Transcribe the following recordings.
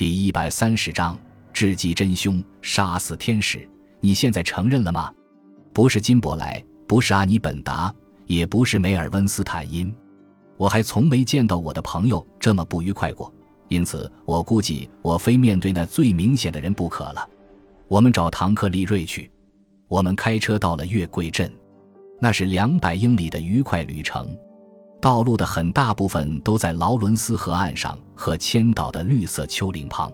第一百三十章，智计真凶，杀死天使。你现在承认了吗？不是金伯莱，不是阿尼本达，也不是梅尔温斯坦因。我还从没见到我的朋友这么不愉快过，因此我估计我非面对那最明显的人不可了。我们找唐克利瑞去。我们开车到了月桂镇，那是两百英里的愉快旅程。道路的很大部分都在劳伦斯河岸上和千岛的绿色丘陵旁，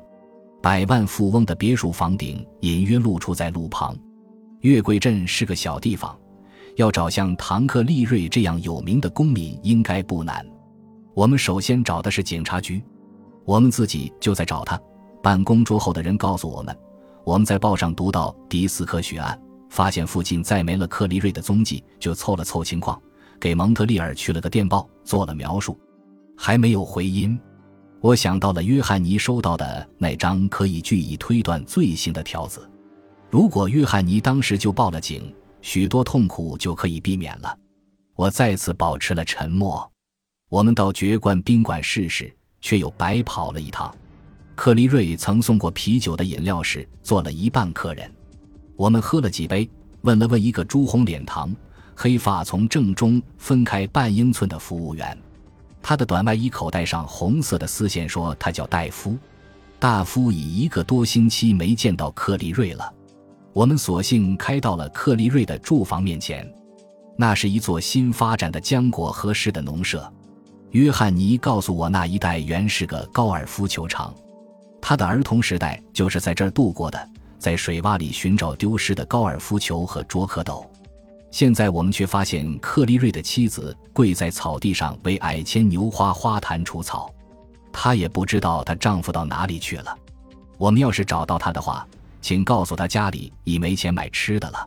百万富翁的别墅房顶隐约露出在路旁。月桂镇是个小地方，要找像唐克利瑞这样有名的公民应该不难。我们首先找的是警察局，我们自己就在找他。办公桌后的人告诉我们，我们在报上读到迪斯科血案，发现附近再没了克利瑞的踪迹，就凑了凑情况。给蒙特利尔去了个电报，做了描述，还没有回音。我想到了约翰尼收到的那张可以据以推断罪行的条子。如果约翰尼当时就报了警，许多痛苦就可以避免了。我再次保持了沉默。我们到爵冠宾馆试试，却又白跑了一趟。克利瑞曾送过啤酒的饮料室坐了一半客人，我们喝了几杯，问了问一个朱红脸膛。黑发从正中分开半英寸的服务员，他的短外衣口袋上红色的丝线说他叫戴夫。大夫已一个多星期没见到克利瑞了。我们索性开到了克利瑞的住房面前，那是一座新发展的浆果和式的农舍。约翰尼告诉我，那一带原是个高尔夫球场，他的儿童时代就是在这儿度过的，在水洼里寻找丢失的高尔夫球和啄壳斗。现在我们却发现克利瑞的妻子跪在草地上为矮牵牛花花坛除草，她也不知道她丈夫到哪里去了。我们要是找到他的话，请告诉他家里已没钱买吃的了。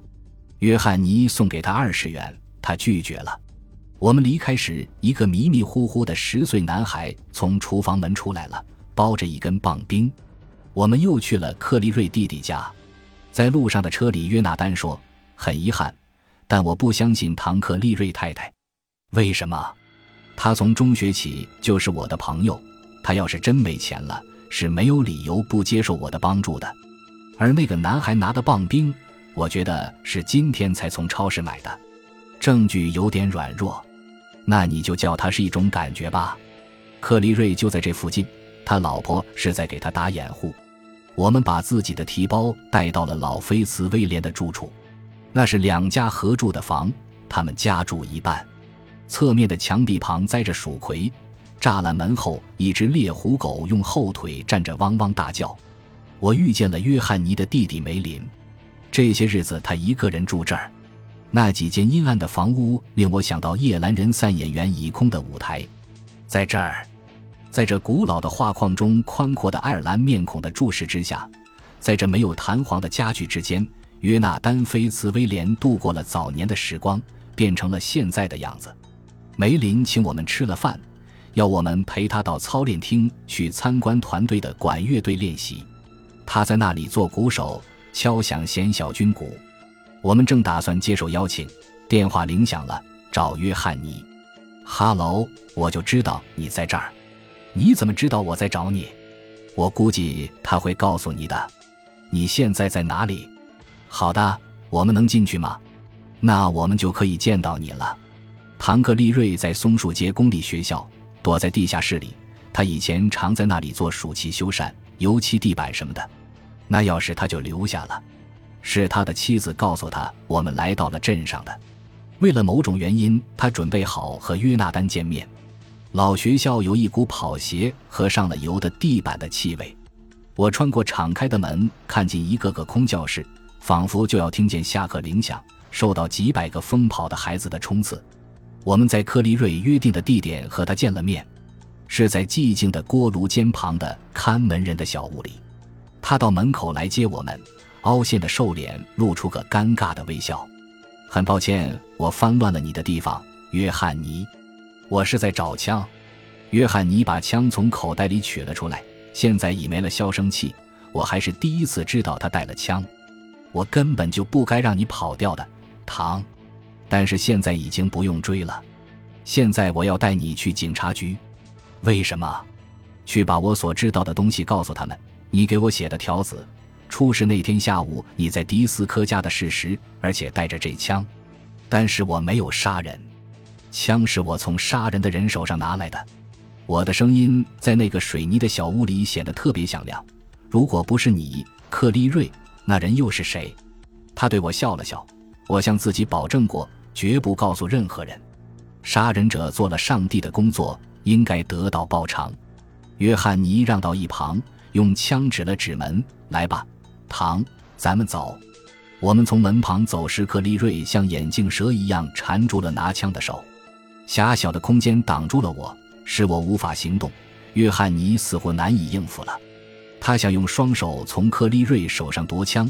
约翰尼送给他二十元，他拒绝了。我们离开时，一个迷迷糊糊的十岁男孩从厨房门出来了，包着一根棒冰。我们又去了克利瑞弟弟家，在路上的车里，约纳丹说：“很遗憾。”但我不相信唐克利瑞太太，为什么？他从中学起就是我的朋友，他要是真没钱了，是没有理由不接受我的帮助的。而那个男孩拿的棒冰，我觉得是今天才从超市买的，证据有点软弱。那你就叫他是一种感觉吧。克利瑞就在这附近，他老婆是在给他打掩护。我们把自己的提包带到了老菲茨威廉的住处。那是两家合住的房，他们家住一半。侧面的墙壁旁栽着蜀葵，栅栏门后一只猎狐狗用后腿站着，汪汪大叫。我遇见了约翰尼的弟弟梅林，这些日子他一个人住这儿。那几间阴暗的房屋令我想到夜阑人散演员已空的舞台，在这儿，在这古老的画框中宽阔的爱尔兰面孔的注视之下，在这没有弹簧的家具之间。约纳丹·菲茨威廉度过了早年的时光，变成了现在的样子。梅林请我们吃了饭，要我们陪他到操练厅去参观团队的管乐队练习。他在那里做鼓手，敲响弦小军鼓。我们正打算接受邀请，电话铃响了，找约翰尼。哈喽，我就知道你在这儿。你怎么知道我在找你？我估计他会告诉你的。你现在在哪里？好的，我们能进去吗？那我们就可以见到你了。唐克利瑞在松树街公立学校，躲在地下室里。他以前常在那里做暑期修缮、油漆地板什么的。那钥匙他就留下了。是他的妻子告诉他，我们来到了镇上的。为了某种原因，他准备好和约纳丹见面。老学校有一股跑鞋和上了油的地板的气味。我穿过敞开的门，看见一个个空教室。仿佛就要听见下课铃响，受到几百个疯跑的孩子的冲刺。我们在克利瑞约定的地点和他见了面，是在寂静的锅炉间旁的看门人的小屋里。他到门口来接我们，凹陷的瘦脸露出个尴尬的微笑。很抱歉，我翻乱了你的地方，约翰尼。我是在找枪。约翰尼把枪从口袋里取了出来，现在已没了消声器。我还是第一次知道他带了枪。我根本就不该让你跑掉的，唐。但是现在已经不用追了。现在我要带你去警察局。为什么？去把我所知道的东西告诉他们。你给我写的条子，出事那天下午你在迪斯科家的事实，而且带着这枪。但是我没有杀人，枪是我从杀人的人手上拿来的。我的声音在那个水泥的小屋里显得特别响亮。如果不是你，克利瑞，那人又是谁？他对我笑了笑。我向自己保证过，绝不告诉任何人。杀人者做了上帝的工作，应该得到报偿。约翰尼让到一旁，用枪指了指门：“来吧，唐，咱们走。”我们从门旁走时，克利瑞像眼镜蛇一样缠住了拿枪的手。狭小的空间挡住了我，使我无法行动。约翰尼似乎难以应付了，他想用双手从克利瑞手上夺枪，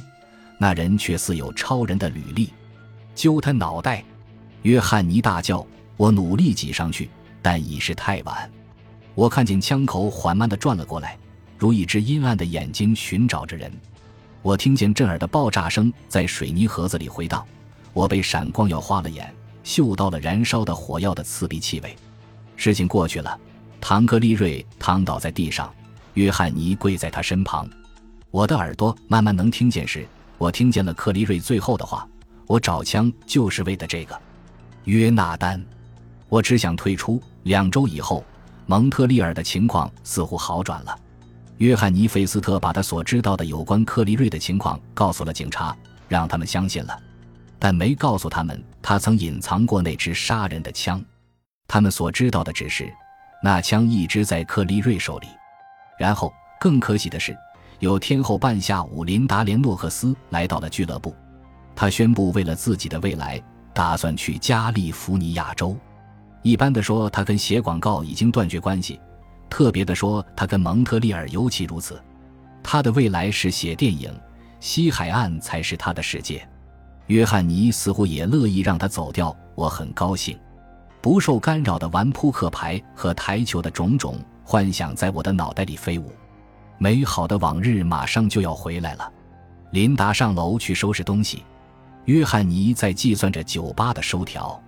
那人却似有超人的履历，揪他脑袋。约翰尼大叫，我努力挤上去，但已是太晚。我看见枪口缓慢地转了过来，如一只阴暗的眼睛寻找着人。我听见震耳的爆炸声在水泥盒子里回荡，我被闪光药花了眼，嗅到了燃烧的火药的刺鼻气味。事情过去了，唐克利瑞躺倒在地上，约翰尼跪在他身旁。我的耳朵慢慢能听见时，我听见了克利瑞最后的话：“我找枪就是为的这个。”约纳丹，我只想退出。两周以后，蒙特利尔的情况似乎好转了。约翰尼·费斯特把他所知道的有关克利瑞的情况告诉了警察，让他们相信了，但没告诉他们他曾隐藏过那支杀人的枪。他们所知道的只是，那枪一直在克利瑞手里。然后，更可喜的是，有天后半下午，琳达·连诺克斯来到了俱乐部。他宣布，为了自己的未来，打算去加利福尼亚州。一般的说，他跟写广告已经断绝关系。特别的说，他跟蒙特利尔尤其如此。他的未来是写电影，西海岸才是他的世界。约翰尼似乎也乐意让他走掉，我很高兴。不受干扰的玩扑克牌和台球的种种幻想在我的脑袋里飞舞。美好的往日马上就要回来了。琳达上楼去收拾东西，约翰尼在计算着酒吧的收条。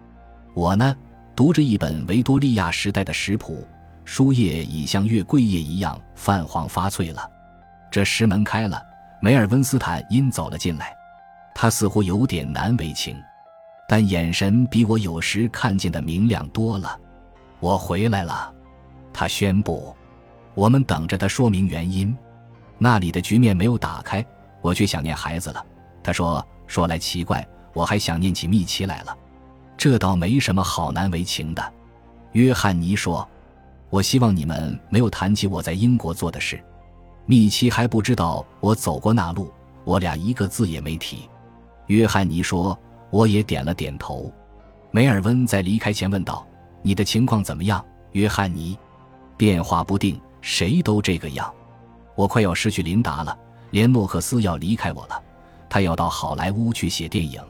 我呢，读着一本维多利亚时代的食谱。书页已像月桂叶一样泛黄发脆了。这时门开了，梅尔温斯坦因走了进来。他似乎有点难为情，但眼神比我有时看见的明亮多了。我回来了，他宣布。我们等着他说明原因。那里的局面没有打开，我却想念孩子了。他说：“说来奇怪，我还想念起蜜奇来了。这倒没什么好难为情的。”约翰尼说。我希望你们没有谈起我在英国做的事。米奇还不知道我走过那路，我俩一个字也没提。约翰尼说，我也点了点头。梅尔温在离开前问道：“你的情况怎么样？”约翰尼：“变化不定，谁都这个样。我快要失去琳达了，连诺克斯要离开我了，他要到好莱坞去写电影。”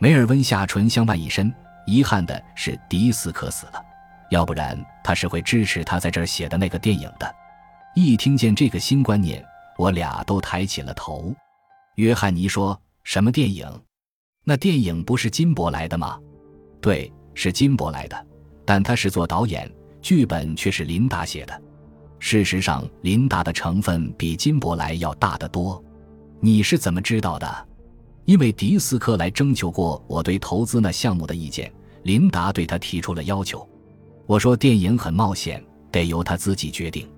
梅尔温下唇相伴一伸，遗憾的是，迪斯科死了。要不然他是会支持他在这儿写的那个电影的。一听见这个新观念，我俩都抬起了头。约翰尼说：“什么电影？那电影不是金伯来的吗？”“对，是金伯来的，但他是做导演，剧本却是琳达写的。事实上，琳达的成分比金伯来要大得多。你是怎么知道的？因为迪斯科来征求过我对投资那项目的意见，琳达对他提出了要求。”我说电影很冒险，得由他自己决定。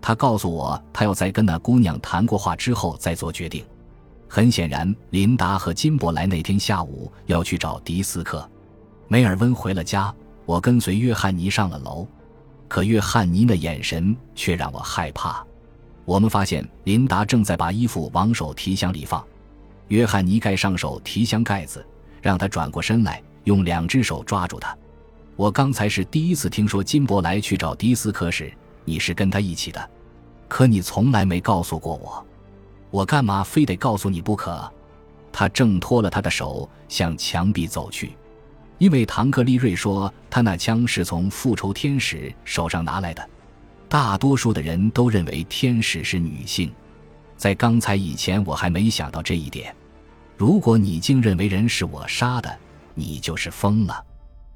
他告诉我，他要在跟那姑娘谈过话之后再做决定。很显然，琳达和金伯莱那天下午要去找迪斯科。梅尔温回了家，我跟随约翰尼上了楼。可约翰尼的眼神却让我害怕。我们发现琳达正在把衣服往手提箱里放。约翰尼盖上手提箱盖子，让他转过身来，用两只手抓住他。我刚才是第一次听说金伯莱去找迪斯科时，你是跟他一起的，可你从来没告诉过我，我干嘛非得告诉你不可？他挣脱了他的手，向墙壁走去，因为唐克利瑞说他那枪是从复仇天使手上拿来的。大多数的人都认为天使是女性，在刚才以前我还没想到这一点。如果你竟认为人是我杀的，你就是疯了。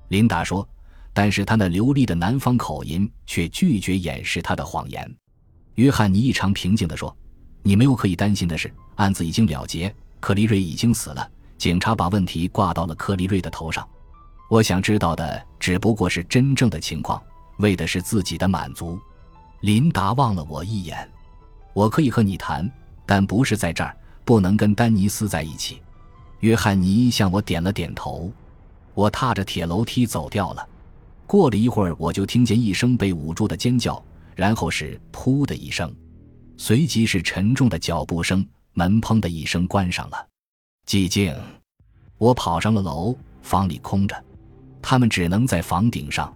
琳达说：“但是他那流利的南方口音却拒绝掩饰他的谎言。”约翰尼异常平静地说：“你没有可以担心的事，案子已经了结，克利瑞已经死了，警察把问题挂到了克利瑞的头上。我想知道的只不过是真正的情况，为的是自己的满足。琳达望了我一眼，我可以和你谈，但不是在这儿，不能跟丹尼斯在一起。约翰尼向我点了点头，我踏着铁楼梯走掉了。过了一会儿，我就听见一声被捂住的尖叫，然后是“噗”的一声，随即是沉重的脚步声，门“砰”的一声关上了。寂静。我跑上了楼，房里空着，他们只能在房顶上。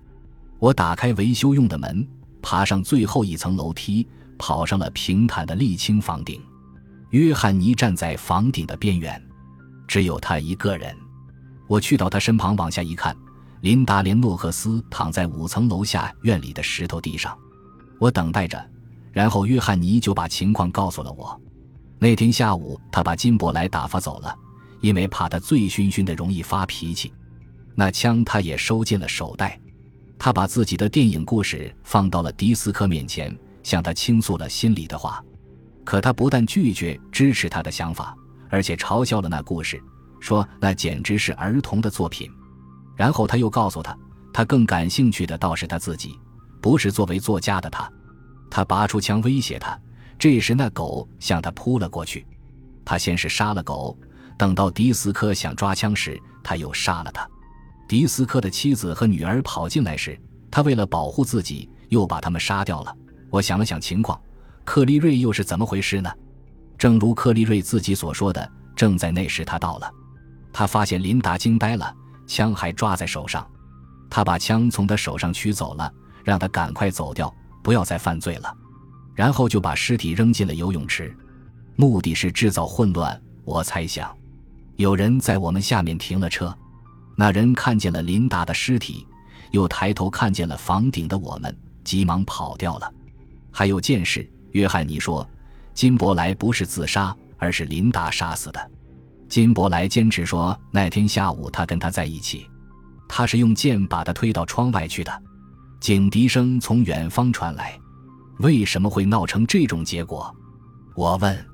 我打开维修用的门，爬上最后一层楼梯，跑上了平坦的沥青房顶。约翰尼站在房顶的边缘，只有他一个人。我去到他身旁，往下一看。琳达·连诺克斯躺在五层楼下院里的石头地上，我等待着，然后约翰尼就把情况告诉了我。那天下午，他把金伯莱打发走了，因为怕他醉醺醺的容易发脾气。那枪他也收进了手袋。他把自己的电影故事放到了迪斯科面前，向他倾诉了心里的话。可他不但拒绝支持他的想法，而且嘲笑了那故事，说那简直是儿童的作品。然后他又告诉他，他更感兴趣的倒是他自己，不是作为作家的他。他拔出枪威胁他。这时那狗向他扑了过去，他先是杀了狗，等到迪斯科想抓枪时，他又杀了他。迪斯科的妻子和女儿跑进来时，他为了保护自己，又把他们杀掉了。我想了想情况，克利瑞又是怎么回事呢？正如克利瑞自己所说的，正在那时他到了，他发现琳达惊呆了。枪还抓在手上，他把枪从他手上取走了，让他赶快走掉，不要再犯罪了。然后就把尸体扔进了游泳池，目的是制造混乱。我猜想，有人在我们下面停了车，那人看见了琳达的尸体，又抬头看见了房顶的我们，急忙跑掉了。还有件事，约翰尼说，金伯莱不是自杀，而是琳达杀死的。金伯莱坚持说，那天下午他跟他在一起，他是用剑把他推到窗外去的。警笛声从远方传来，为什么会闹成这种结果？我问。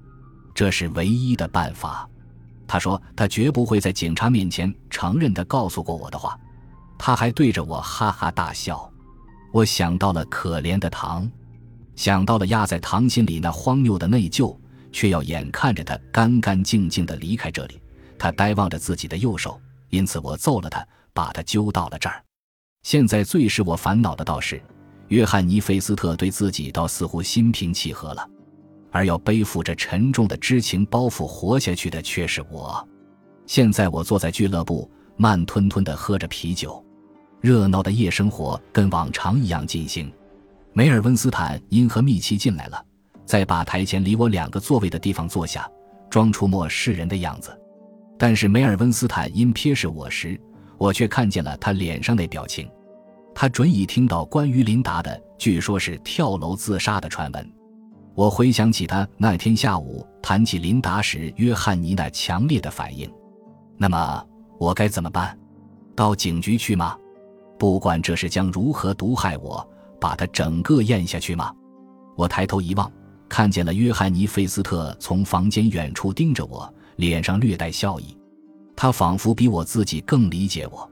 这是唯一的办法，他说他绝不会在警察面前承认他告诉过我的话。他还对着我哈哈大笑。我想到了可怜的唐，想到了压在唐心里那荒谬的内疚。却要眼看着他干干净净地离开这里，他呆望着自己的右手，因此我揍了他，把他揪到了这儿。现在最使我烦恼的倒是，约翰尼·费斯特对自己倒似乎心平气和了，而要背负着沉重的知情包袱活下去的却是我。现在我坐在俱乐部，慢吞吞地喝着啤酒，热闹的夜生活跟往常一样进行。梅尔温斯坦因和密奇进来了。在吧台前离我两个座位的地方坐下，装出漠视人的样子。但是梅尔温斯坦因瞥视我时，我却看见了他脸上那表情。他准已听到关于琳达的，据说是跳楼自杀的传闻。我回想起他那天下午谈起琳达时，约翰尼那强烈的反应。那么我该怎么办？到警局去吗？不管这事将如何毒害我，把它整个咽下去吗？我抬头一望。看见了约翰尼·费斯特从房间远处盯着我，脸上略带笑意。他仿佛比我自己更理解我。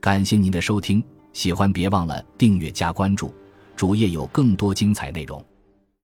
感谢您的收听，喜欢别忘了订阅加关注，主页有更多精彩内容。